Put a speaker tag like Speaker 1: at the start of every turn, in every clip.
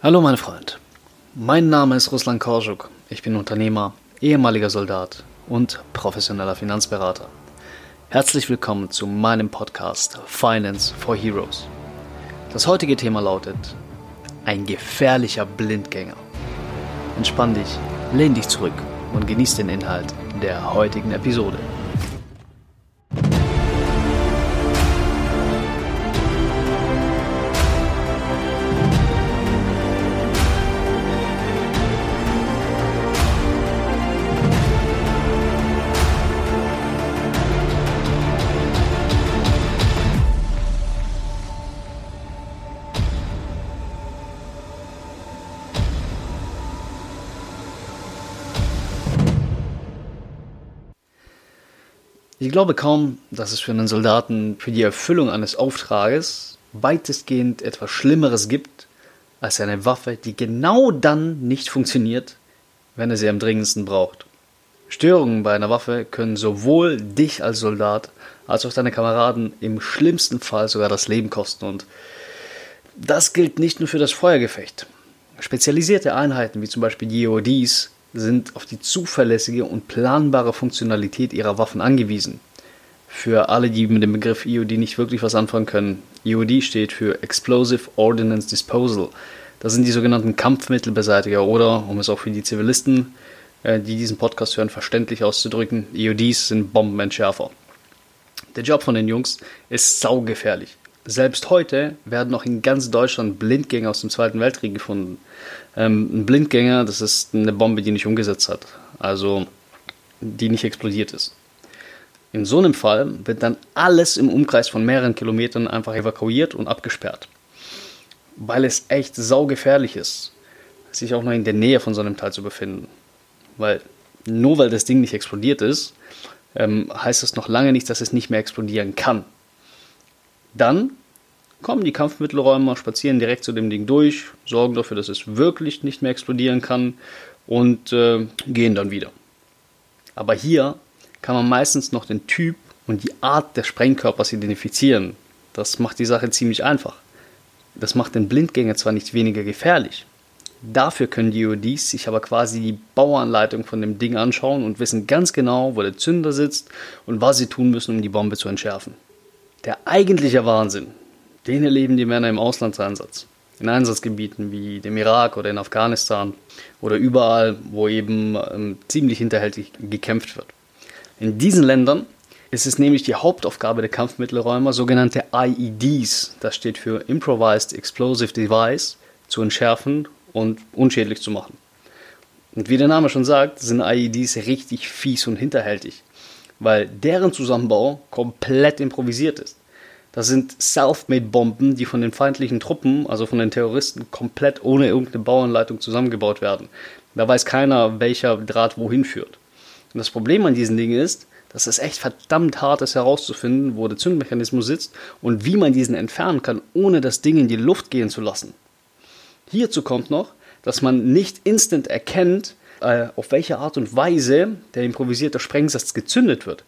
Speaker 1: Hallo mein Freund, mein Name ist Ruslan Korschuk. Ich bin Unternehmer, ehemaliger Soldat und professioneller Finanzberater. Herzlich willkommen zu meinem Podcast Finance for Heroes. Das heutige Thema lautet ein gefährlicher Blindgänger. Entspann dich, lehn dich zurück und genieß den Inhalt der heutigen Episode. Ich glaube kaum, dass es für einen Soldaten für die Erfüllung eines Auftrages weitestgehend etwas Schlimmeres gibt, als eine Waffe, die genau dann nicht funktioniert, wenn er sie am dringendsten braucht. Störungen bei einer Waffe können sowohl dich als Soldat als auch deine Kameraden im schlimmsten Fall sogar das Leben kosten und das gilt nicht nur für das Feuergefecht. Spezialisierte Einheiten wie zum Beispiel die EODs sind auf die zuverlässige und planbare Funktionalität ihrer Waffen angewiesen. Für alle, die mit dem Begriff EOD nicht wirklich was anfangen können, EOD steht für Explosive Ordnance Disposal. Das sind die sogenannten Kampfmittelbeseitiger oder, um es auch für die Zivilisten, äh, die diesen Podcast hören, verständlich auszudrücken, EODs sind Bombenentschärfer. Der Job von den Jungs ist saugefährlich. Selbst heute werden noch in ganz Deutschland Blindgänger aus dem Zweiten Weltkrieg gefunden. Ähm, ein Blindgänger, das ist eine Bombe, die nicht umgesetzt hat, also die nicht explodiert ist. In so einem Fall wird dann alles im Umkreis von mehreren Kilometern einfach evakuiert und abgesperrt. Weil es echt saugefährlich ist, sich auch noch in der Nähe von so einem Teil zu befinden. Weil nur weil das Ding nicht explodiert ist, ähm, heißt das noch lange nicht, dass es nicht mehr explodieren kann. Dann kommen die Kampfmittelräumer, spazieren direkt zu dem Ding durch, sorgen dafür, dass es wirklich nicht mehr explodieren kann und äh, gehen dann wieder. Aber hier kann man meistens noch den Typ und die Art des Sprengkörpers identifizieren. Das macht die Sache ziemlich einfach. Das macht den Blindgänger zwar nicht weniger gefährlich. Dafür können die ODs sich aber quasi die Bauanleitung von dem Ding anschauen und wissen ganz genau, wo der Zünder sitzt und was sie tun müssen, um die Bombe zu entschärfen. Der eigentliche Wahnsinn, den erleben die Männer im Auslandseinsatz. In Einsatzgebieten wie dem Irak oder in Afghanistan oder überall, wo eben ähm, ziemlich hinterhältig gekämpft wird. In diesen Ländern ist es nämlich die Hauptaufgabe der Kampfmittelräumer, sogenannte IEDs, das steht für Improvised Explosive Device, zu entschärfen und unschädlich zu machen. Und wie der Name schon sagt, sind IEDs richtig fies und hinterhältig weil deren Zusammenbau komplett improvisiert ist. Das sind Self-Made-Bomben, die von den feindlichen Truppen, also von den Terroristen, komplett ohne irgendeine Bauanleitung zusammengebaut werden. Da weiß keiner, welcher Draht wohin führt. Und das Problem an diesen Dingen ist, dass es echt verdammt hart ist herauszufinden, wo der Zündmechanismus sitzt und wie man diesen entfernen kann, ohne das Ding in die Luft gehen zu lassen. Hierzu kommt noch, dass man nicht instant erkennt, äh, auf welche Art und Weise der improvisierte Sprengsatz gezündet wird.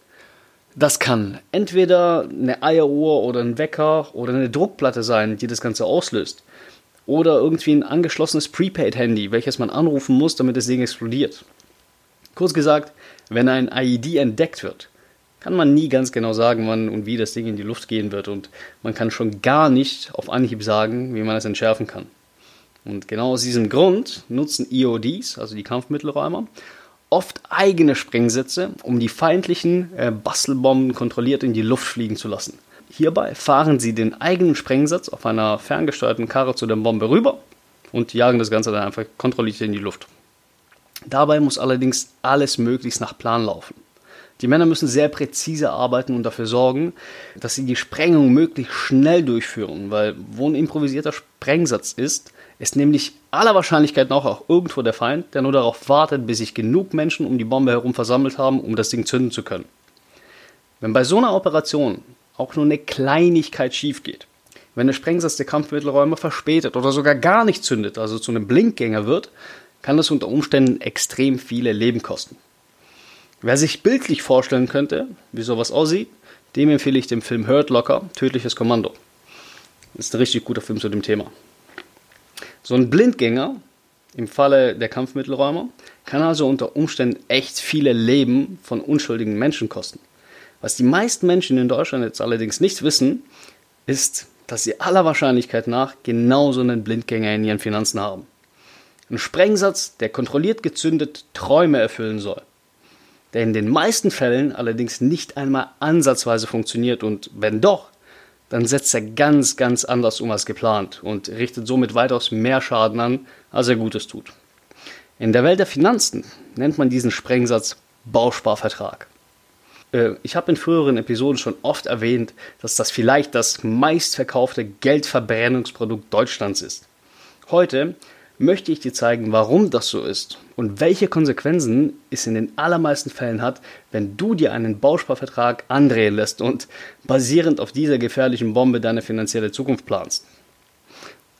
Speaker 1: Das kann entweder eine Eieruhr oder ein Wecker oder eine Druckplatte sein, die das Ganze auslöst. Oder irgendwie ein angeschlossenes Prepaid-Handy, welches man anrufen muss, damit das Ding explodiert. Kurz gesagt, wenn ein IED entdeckt wird, kann man nie ganz genau sagen, wann und wie das Ding in die Luft gehen wird und man kann schon gar nicht auf Anhieb sagen, wie man es entschärfen kann. Und genau aus diesem Grund nutzen EODs, also die Kampfmittelräumer, oft eigene Sprengsätze, um die feindlichen äh, Bastelbomben kontrolliert in die Luft fliegen zu lassen. Hierbei fahren sie den eigenen Sprengsatz auf einer ferngesteuerten Karre zu der Bombe rüber und jagen das Ganze dann einfach kontrolliert in die Luft. Dabei muss allerdings alles möglichst nach Plan laufen. Die Männer müssen sehr präzise arbeiten und dafür sorgen, dass sie die Sprengung möglichst schnell durchführen, weil wo ein improvisierter Sprengsatz ist, ist nämlich aller Wahrscheinlichkeit nach auch irgendwo der Feind, der nur darauf wartet, bis sich genug Menschen um die Bombe herum versammelt haben, um das Ding zünden zu können. Wenn bei so einer Operation auch nur eine Kleinigkeit schief geht, wenn der Sprengsatz der Kampfmittelräume verspätet oder sogar gar nicht zündet, also zu einem Blinkgänger wird, kann das unter Umständen extrem viele Leben kosten. Wer sich bildlich vorstellen könnte, wie sowas aussieht, dem empfehle ich den Film Hurt Locker, Tödliches Kommando. Das ist ein richtig guter Film zu dem Thema. So ein Blindgänger, im Falle der Kampfmittelräumer, kann also unter Umständen echt viele Leben von unschuldigen Menschen kosten. Was die meisten Menschen in Deutschland jetzt allerdings nicht wissen, ist, dass sie aller Wahrscheinlichkeit nach genauso einen Blindgänger in ihren Finanzen haben. Ein Sprengsatz, der kontrolliert gezündet Träume erfüllen soll. Der in den meisten Fällen allerdings nicht einmal ansatzweise funktioniert und wenn doch, dann setzt er ganz, ganz anders um als geplant und richtet somit weitaus mehr Schaden an, als er Gutes tut. In der Welt der Finanzen nennt man diesen Sprengsatz Bausparvertrag. Äh, ich habe in früheren Episoden schon oft erwähnt, dass das vielleicht das meistverkaufte Geldverbrennungsprodukt Deutschlands ist. Heute möchte ich dir zeigen, warum das so ist und welche Konsequenzen es in den allermeisten Fällen hat, wenn du dir einen Bausparvertrag andrehen lässt und basierend auf dieser gefährlichen Bombe deine finanzielle Zukunft planst.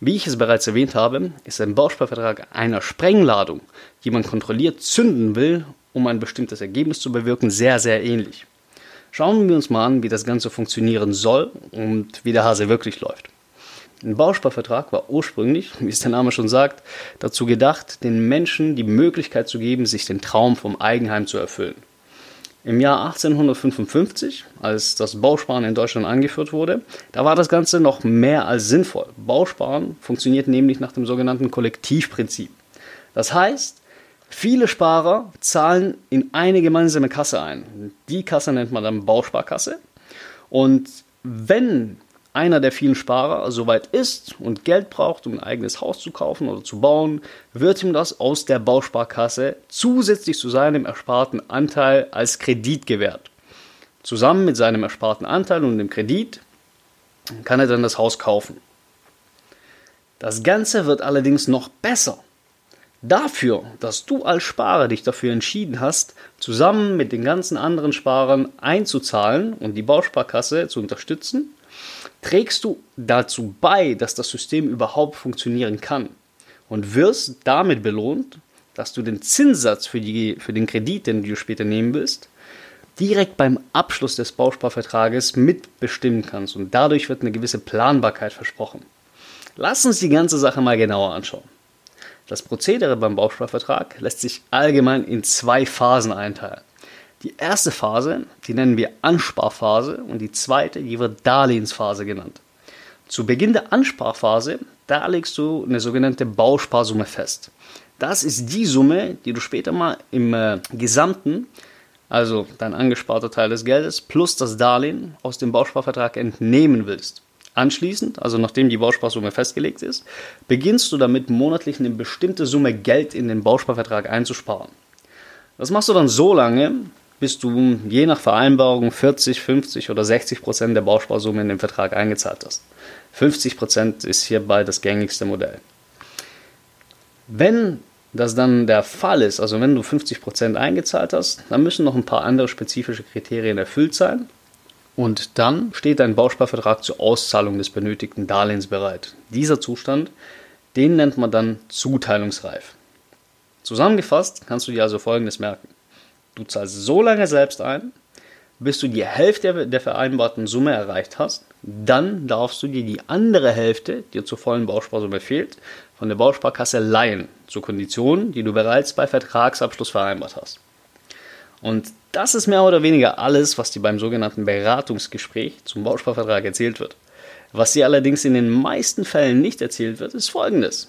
Speaker 1: Wie ich es bereits erwähnt habe, ist ein Bausparvertrag einer Sprengladung, die man kontrolliert zünden will, um ein bestimmtes Ergebnis zu bewirken, sehr, sehr ähnlich. Schauen wir uns mal an, wie das Ganze funktionieren soll und wie der Hase wirklich läuft. Ein Bausparvertrag war ursprünglich, wie es der Name schon sagt, dazu gedacht, den Menschen die Möglichkeit zu geben, sich den Traum vom Eigenheim zu erfüllen. Im Jahr 1855, als das Bausparen in Deutschland angeführt wurde, da war das Ganze noch mehr als sinnvoll. Bausparen funktioniert nämlich nach dem sogenannten Kollektivprinzip. Das heißt, viele Sparer zahlen in eine gemeinsame Kasse ein. Die Kasse nennt man dann Bausparkasse. Und wenn einer der vielen Sparer soweit ist und Geld braucht, um ein eigenes Haus zu kaufen oder zu bauen, wird ihm das aus der Bausparkasse zusätzlich zu seinem ersparten Anteil als Kredit gewährt. Zusammen mit seinem ersparten Anteil und dem Kredit kann er dann das Haus kaufen. Das Ganze wird allerdings noch besser. Dafür, dass du als Sparer dich dafür entschieden hast, zusammen mit den ganzen anderen Sparern einzuzahlen und die Bausparkasse zu unterstützen, trägst du dazu bei, dass das System überhaupt funktionieren kann und wirst damit belohnt, dass du den Zinssatz für, die, für den Kredit, den du später nehmen willst, direkt beim Abschluss des Bausparvertrages mitbestimmen kannst und dadurch wird eine gewisse Planbarkeit versprochen. Lass uns die ganze Sache mal genauer anschauen. Das Prozedere beim Bausparvertrag lässt sich allgemein in zwei Phasen einteilen. Die erste Phase, die nennen wir Ansparphase und die zweite, die wird Darlehensphase genannt. Zu Beginn der Ansparphase, da legst du eine sogenannte Bausparsumme fest. Das ist die Summe, die du später mal im äh, gesamten, also dein angesparter Teil des Geldes plus das Darlehen aus dem Bausparvertrag entnehmen willst. Anschließend, also nachdem die Bausparsumme festgelegt ist, beginnst du damit monatlich eine bestimmte Summe Geld in den Bausparvertrag einzusparen. Das machst du dann so lange, bis du je nach Vereinbarung 40, 50 oder 60 Prozent der Bausparsumme in den Vertrag eingezahlt hast. 50 Prozent ist hierbei das gängigste Modell. Wenn das dann der Fall ist, also wenn du 50 Prozent eingezahlt hast, dann müssen noch ein paar andere spezifische Kriterien erfüllt sein. Und dann steht dein Bausparvertrag zur Auszahlung des benötigten Darlehens bereit. Dieser Zustand, den nennt man dann zuteilungsreif. Zusammengefasst kannst du dir also Folgendes merken. Du zahlst so lange selbst ein, bis du die Hälfte der vereinbarten Summe erreicht hast. Dann darfst du dir die andere Hälfte, die zur vollen Bausparsumme fehlt, von der Bausparkasse leihen, zu Konditionen, die du bereits bei Vertragsabschluss vereinbart hast. Und das ist mehr oder weniger alles, was dir beim sogenannten Beratungsgespräch zum Bausparvertrag erzählt wird. Was dir allerdings in den meisten Fällen nicht erzählt wird, ist folgendes.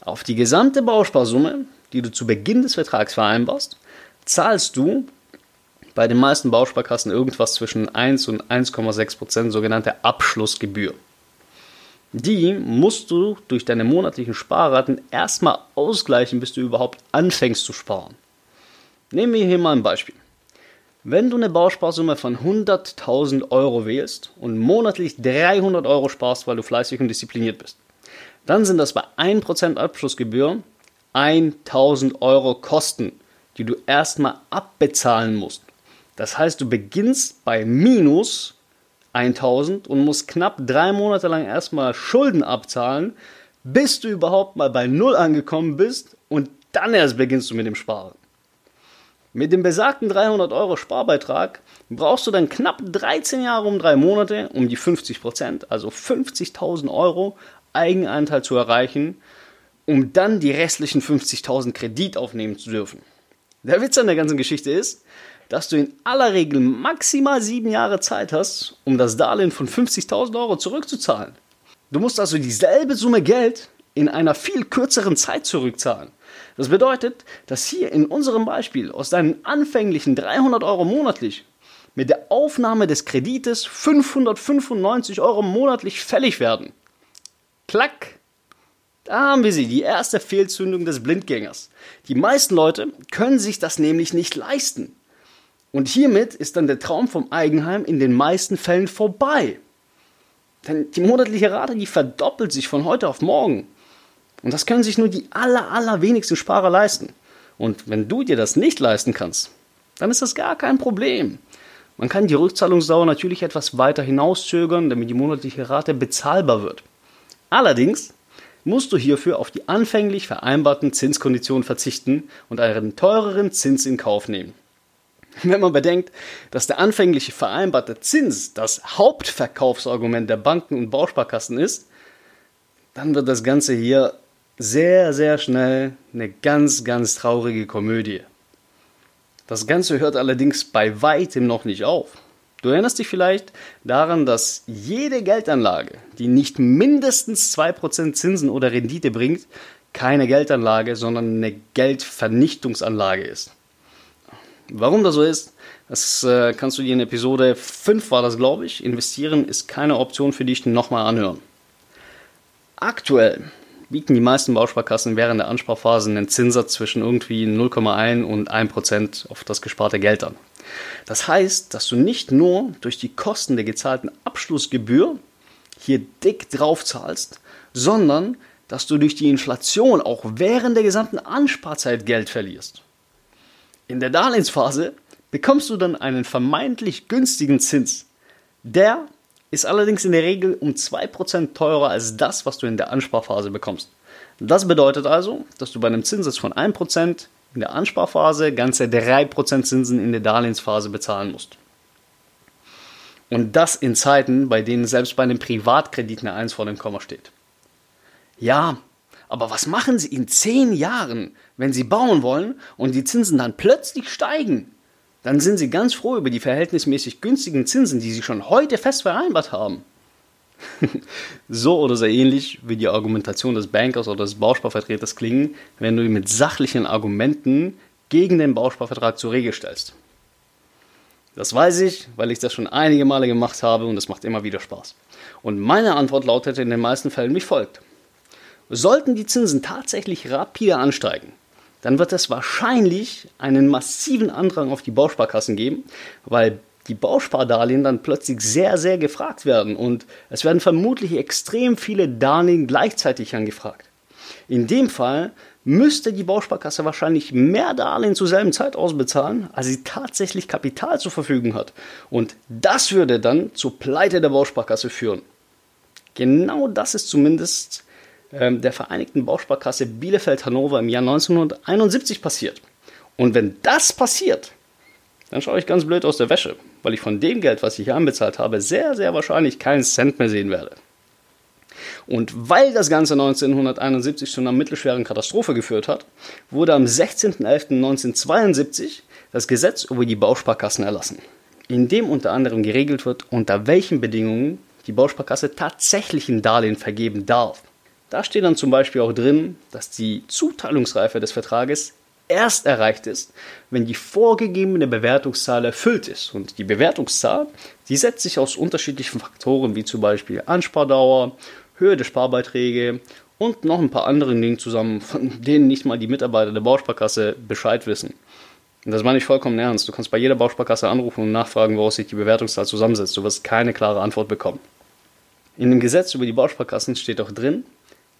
Speaker 1: Auf die gesamte Bausparsumme, die du zu Beginn des Vertrags vereinbarst, zahlst du bei den meisten Bausparkassen irgendwas zwischen 1 und 1,6 Prozent sogenannte Abschlussgebühr. Die musst du durch deine monatlichen Sparraten erstmal ausgleichen, bis du überhaupt anfängst zu sparen. Nehmen wir hier mal ein Beispiel. Wenn du eine Bausparsumme von 100.000 Euro wählst und monatlich 300 Euro sparst, weil du fleißig und diszipliniert bist, dann sind das bei 1% Abschlussgebühr 1000 Euro Kosten, die du erstmal abbezahlen musst. Das heißt, du beginnst bei minus 1000 und musst knapp drei Monate lang erstmal Schulden abzahlen, bis du überhaupt mal bei Null angekommen bist und dann erst beginnst du mit dem Sparen. Mit dem besagten 300 Euro Sparbeitrag brauchst du dann knapp 13 Jahre um drei Monate, um die 50 Prozent, also 50.000 Euro Eigenanteil zu erreichen um dann die restlichen 50.000 Kredit aufnehmen zu dürfen. Der Witz an der ganzen Geschichte ist, dass du in aller Regel maximal sieben Jahre Zeit hast, um das Darlehen von 50.000 Euro zurückzuzahlen. Du musst also dieselbe Summe Geld in einer viel kürzeren Zeit zurückzahlen. Das bedeutet, dass hier in unserem Beispiel aus deinen anfänglichen 300 Euro monatlich mit der Aufnahme des Kredites 595 Euro monatlich fällig werden. Klack! Da haben wir sie, die erste Fehlzündung des Blindgängers. Die meisten Leute können sich das nämlich nicht leisten. Und hiermit ist dann der Traum vom Eigenheim in den meisten Fällen vorbei. Denn die monatliche Rate, die verdoppelt sich von heute auf morgen. Und das können sich nur die aller, allerwenigsten Sparer leisten. Und wenn du dir das nicht leisten kannst, dann ist das gar kein Problem. Man kann die Rückzahlungsdauer natürlich etwas weiter hinauszögern, damit die monatliche Rate bezahlbar wird. Allerdings musst du hierfür auf die anfänglich vereinbarten Zinskonditionen verzichten und einen teureren Zins in Kauf nehmen. Wenn man bedenkt, dass der anfängliche vereinbarte Zins das Hauptverkaufsargument der Banken und Bausparkassen ist, dann wird das Ganze hier sehr, sehr schnell eine ganz, ganz traurige Komödie. Das Ganze hört allerdings bei weitem noch nicht auf. Du erinnerst dich vielleicht daran, dass jede Geldanlage, die nicht mindestens 2% Zinsen oder Rendite bringt, keine Geldanlage, sondern eine Geldvernichtungsanlage ist. Warum das so ist, das äh, kannst du dir in Episode 5 war das, glaube ich. Investieren ist keine Option für dich nochmal anhören. Aktuell bieten die meisten Bausparkassen während der Ansparphase einen Zinssatz zwischen irgendwie 0,1 und 1% auf das gesparte Geld an. Das heißt, dass du nicht nur durch die Kosten der gezahlten Abschlussgebühr hier dick drauf zahlst, sondern dass du durch die Inflation auch während der gesamten Ansparzeit Geld verlierst. In der Darlehensphase bekommst du dann einen vermeintlich günstigen Zins. Der ist allerdings in der Regel um 2% teurer als das, was du in der Ansparphase bekommst. Das bedeutet also, dass du bei einem Zinssatz von 1% in der Ansparphase ganze 3% Zinsen in der Darlehensphase bezahlen musst. Und das in Zeiten, bei denen selbst bei einem Privatkredit eine 1 vor dem Komma steht. Ja, aber was machen Sie in 10 Jahren, wenn Sie bauen wollen und die Zinsen dann plötzlich steigen? dann sind Sie ganz froh über die verhältnismäßig günstigen Zinsen, die Sie schon heute fest vereinbart haben. So oder so ähnlich wie die Argumentation des Bankers oder des Bausparvertreters klingen, wenn du ihn mit sachlichen Argumenten gegen den Bausparvertrag zur Regel stellst. Das weiß ich, weil ich das schon einige Male gemacht habe und es macht immer wieder Spaß. Und meine Antwort lautete in den meisten Fällen wie folgt. Sollten die Zinsen tatsächlich rapide ansteigen, dann wird es wahrscheinlich einen massiven Andrang auf die Bausparkassen geben, weil die Bauspardarlehen dann plötzlich sehr, sehr gefragt werden und es werden vermutlich extrem viele Darlehen gleichzeitig angefragt. In dem Fall müsste die Bausparkasse wahrscheinlich mehr Darlehen zur selben Zeit ausbezahlen, als sie tatsächlich Kapital zur Verfügung hat. Und das würde dann zur Pleite der Bausparkasse führen. Genau das ist zumindest ähm, der Vereinigten Bausparkasse Bielefeld-Hannover im Jahr 1971 passiert. Und wenn das passiert, dann schaue ich ganz blöd aus der Wäsche, weil ich von dem Geld, was ich hier anbezahlt habe, sehr, sehr wahrscheinlich keinen Cent mehr sehen werde. Und weil das Ganze 1971 zu einer mittelschweren Katastrophe geführt hat, wurde am 16.11.1972 das Gesetz über die Bausparkassen erlassen, in dem unter anderem geregelt wird, unter welchen Bedingungen die Bausparkasse tatsächlich ein Darlehen vergeben darf. Da steht dann zum Beispiel auch drin, dass die Zuteilungsreife des Vertrages erst erreicht ist, wenn die vorgegebene Bewertungszahl erfüllt ist. Und die Bewertungszahl, die setzt sich aus unterschiedlichen Faktoren wie zum Beispiel Anspardauer, Höhe der Sparbeiträge und noch ein paar anderen Dingen zusammen, von denen nicht mal die Mitarbeiter der Bausparkasse Bescheid wissen. Und das meine ich vollkommen ernst. Du kannst bei jeder Bausparkasse anrufen und nachfragen, woraus sich die Bewertungszahl zusammensetzt. Du wirst keine klare Antwort bekommen. In dem Gesetz über die Bausparkassen steht auch drin,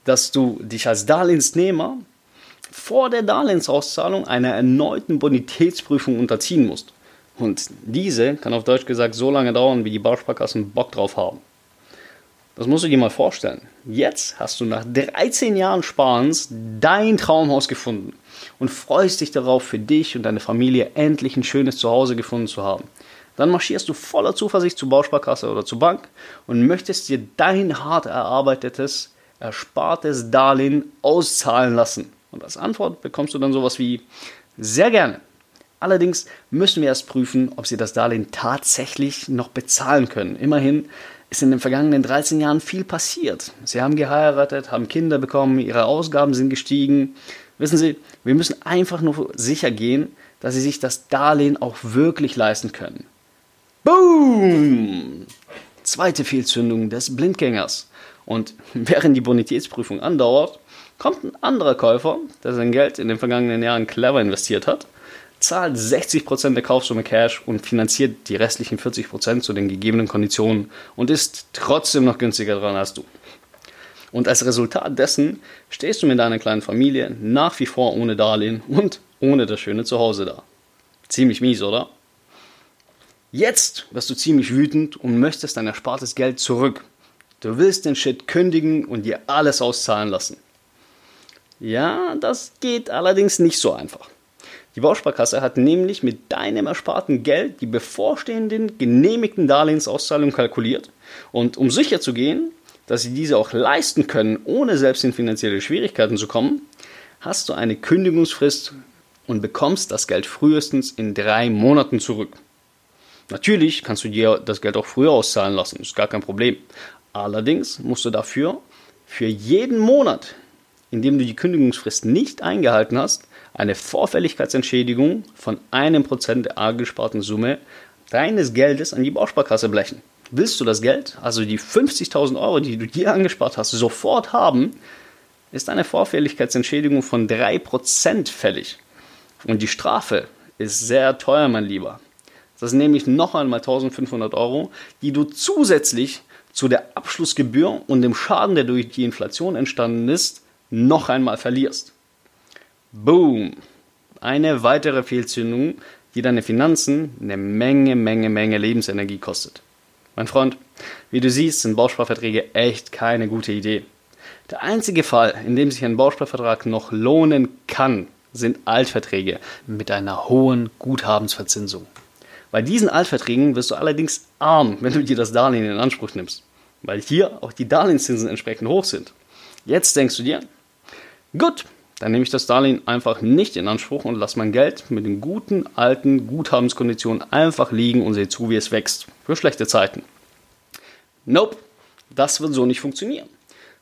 Speaker 1: dass du dich als Darlehensnehmer vor der Darlehensauszahlung einer erneuten Bonitätsprüfung unterziehen musst. Und diese kann auf Deutsch gesagt so lange dauern, wie die Bausparkassen Bock drauf haben. Das musst du dir mal vorstellen. Jetzt hast du nach 13 Jahren Sparens dein Traumhaus gefunden und freust dich darauf, für dich und deine Familie endlich ein schönes Zuhause gefunden zu haben. Dann marschierst du voller Zuversicht zur Bausparkasse oder zur Bank und möchtest dir dein hart erarbeitetes erspartes Darlehen auszahlen lassen? Und als Antwort bekommst du dann sowas wie sehr gerne. Allerdings müssen wir erst prüfen, ob sie das Darlehen tatsächlich noch bezahlen können. Immerhin ist in den vergangenen 13 Jahren viel passiert. Sie haben geheiratet, haben Kinder bekommen, ihre Ausgaben sind gestiegen. Wissen Sie, wir müssen einfach nur sicher gehen, dass sie sich das Darlehen auch wirklich leisten können. Boom! Zweite Fehlzündung des Blindgängers. Und während die Bonitätsprüfung andauert, kommt ein anderer Käufer, der sein Geld in den vergangenen Jahren clever investiert hat, zahlt 60% der Kaufsumme Cash und finanziert die restlichen 40% zu den gegebenen Konditionen und ist trotzdem noch günstiger dran als du. Und als Resultat dessen stehst du mit deiner kleinen Familie nach wie vor ohne Darlehen und ohne das schöne Zuhause da. Ziemlich mies, oder? Jetzt wirst du ziemlich wütend und möchtest dein erspartes Geld zurück. Du willst den Shit kündigen und dir alles auszahlen lassen. Ja, das geht allerdings nicht so einfach. Die Bausparkasse hat nämlich mit deinem ersparten Geld die bevorstehenden genehmigten Darlehensauszahlungen kalkuliert. Und um sicher zu gehen, dass sie diese auch leisten können, ohne selbst in finanzielle Schwierigkeiten zu kommen, hast du eine Kündigungsfrist und bekommst das Geld frühestens in drei Monaten zurück. Natürlich kannst du dir das Geld auch früher auszahlen lassen, ist gar kein Problem. Allerdings musst du dafür für jeden Monat, in dem du die Kündigungsfrist nicht eingehalten hast, eine Vorfälligkeitsentschädigung von einem Prozent der angesparten Summe deines Geldes an die Bausparkasse blechen. Willst du das Geld, also die 50.000 Euro, die du dir angespart hast, sofort haben, ist eine Vorfälligkeitsentschädigung von 3% fällig. Und die Strafe ist sehr teuer, mein Lieber. Das ist nämlich noch einmal 1500 Euro, die du zusätzlich zu der Abschlussgebühr und dem Schaden, der durch die Inflation entstanden ist, noch einmal verlierst. Boom! Eine weitere Fehlzündung, die deine Finanzen eine Menge, Menge, Menge Lebensenergie kostet. Mein Freund, wie du siehst, sind Bausparverträge echt keine gute Idee. Der einzige Fall, in dem sich ein Bausparvertrag noch lohnen kann, sind Altverträge mit einer hohen Guthabensverzinsung. Bei diesen Altverträgen wirst du allerdings arm, wenn du dir das Darlehen in Anspruch nimmst, weil hier auch die Darlehenszinsen entsprechend hoch sind. Jetzt denkst du dir, gut, dann nehme ich das Darlehen einfach nicht in Anspruch und lasse mein Geld mit den guten alten Guthabenskonditionen einfach liegen und sehe zu, wie es wächst. Für schlechte Zeiten. Nope, das wird so nicht funktionieren.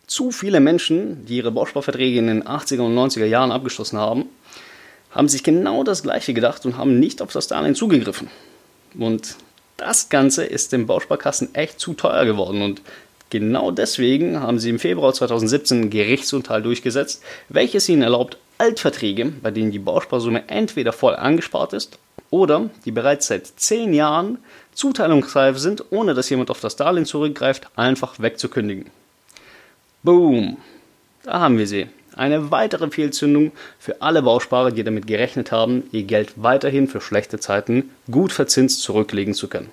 Speaker 1: Zu viele Menschen, die ihre Bausparverträge in den 80er und 90er Jahren abgeschlossen haben, haben sich genau das Gleiche gedacht und haben nicht auf das Darlehen zugegriffen. Und das Ganze ist den Bausparkassen echt zu teuer geworden und Genau deswegen haben sie im Februar 2017 ein Gerichtsurteil durchgesetzt, welches ihnen erlaubt, Altverträge, bei denen die Bausparsumme entweder voll angespart ist oder die bereits seit 10 Jahren zuteilungsreif sind, ohne dass jemand auf das Darlehen zurückgreift, einfach wegzukündigen. Boom! Da haben wir sie. Eine weitere Fehlzündung für alle Bausparer, die damit gerechnet haben, ihr Geld weiterhin für schlechte Zeiten gut verzinst zurücklegen zu können.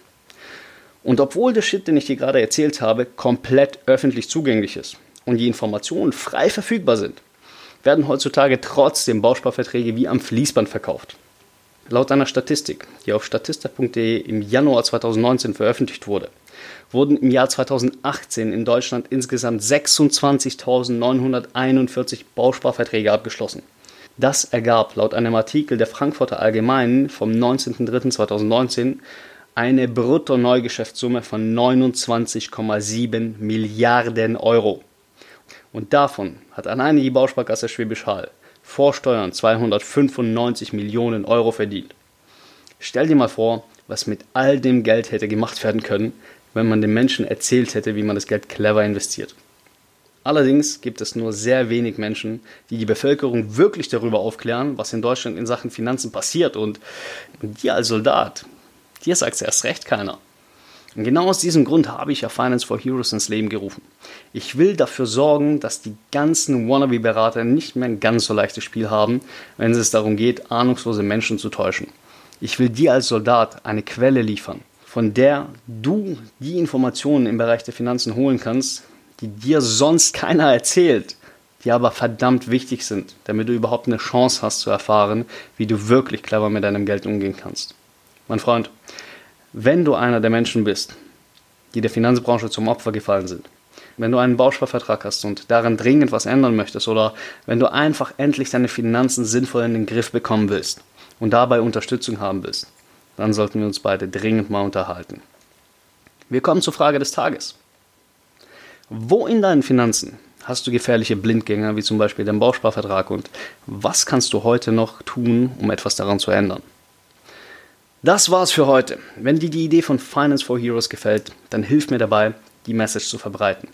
Speaker 1: Und obwohl der Shit, den ich dir gerade erzählt habe, komplett öffentlich zugänglich ist und die Informationen frei verfügbar sind, werden heutzutage trotzdem Bausparverträge wie am Fließband verkauft. Laut einer Statistik, die auf statista.de im Januar 2019 veröffentlicht wurde, wurden im Jahr 2018 in Deutschland insgesamt 26.941 Bausparverträge abgeschlossen. Das ergab laut einem Artikel der Frankfurter Allgemeinen vom 19.03.2019 eine Brutto-Neugeschäftssumme von 29,7 Milliarden Euro. Und davon hat alleine die Bausparkasse Schwäbisch Hall vor Steuern 295 Millionen Euro verdient. Stell dir mal vor, was mit all dem Geld hätte gemacht werden können, wenn man den Menschen erzählt hätte, wie man das Geld clever investiert. Allerdings gibt es nur sehr wenig Menschen, die die Bevölkerung wirklich darüber aufklären, was in Deutschland in Sachen Finanzen passiert. Und dir als Soldat Dir sagt es erst recht keiner. Und genau aus diesem Grund habe ich ja Finance for Heroes ins Leben gerufen. Ich will dafür sorgen, dass die ganzen Wannabe-Berater nicht mehr ein ganz so leichtes Spiel haben, wenn es darum geht, ahnungslose Menschen zu täuschen. Ich will dir als Soldat eine Quelle liefern, von der du die Informationen im Bereich der Finanzen holen kannst, die dir sonst keiner erzählt, die aber verdammt wichtig sind, damit du überhaupt eine Chance hast zu erfahren, wie du wirklich clever mit deinem Geld umgehen kannst. Mein Freund, wenn du einer der Menschen bist, die der Finanzbranche zum Opfer gefallen sind, Wenn du einen Bausparvertrag hast und daran dringend was ändern möchtest oder wenn du einfach endlich deine Finanzen sinnvoll in den Griff bekommen willst und dabei Unterstützung haben willst, dann sollten wir uns beide dringend mal unterhalten. Wir kommen zur Frage des Tages. Wo in deinen Finanzen hast du gefährliche Blindgänger, wie zum Beispiel den Bausparvertrag und was kannst du heute noch tun, um etwas daran zu ändern? Das war's für heute. Wenn dir die Idee von Finance for Heroes gefällt, dann hilf mir dabei, die Message zu verbreiten.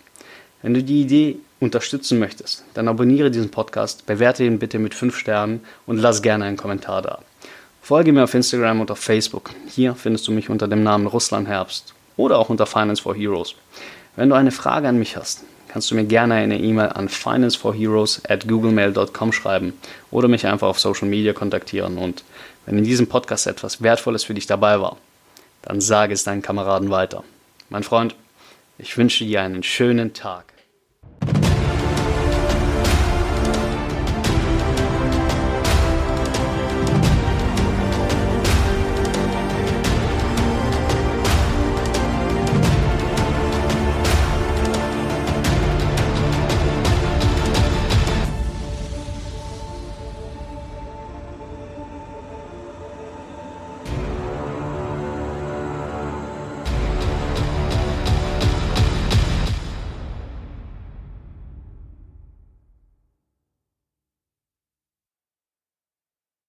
Speaker 1: Wenn du die Idee unterstützen möchtest, dann abonniere diesen Podcast, bewerte ihn bitte mit 5 Sternen und lass gerne einen Kommentar da. Folge mir auf Instagram und auf Facebook. Hier findest du mich unter dem Namen Russland Herbst oder auch unter Finance for Heroes. Wenn du eine Frage an mich hast, kannst du mir gerne eine E-Mail an financeforheroes at googlemail.com schreiben oder mich einfach auf Social Media kontaktieren. Und wenn in diesem Podcast etwas Wertvolles für dich dabei war, dann sage es deinen Kameraden weiter. Mein Freund, ich wünsche dir einen schönen Tag.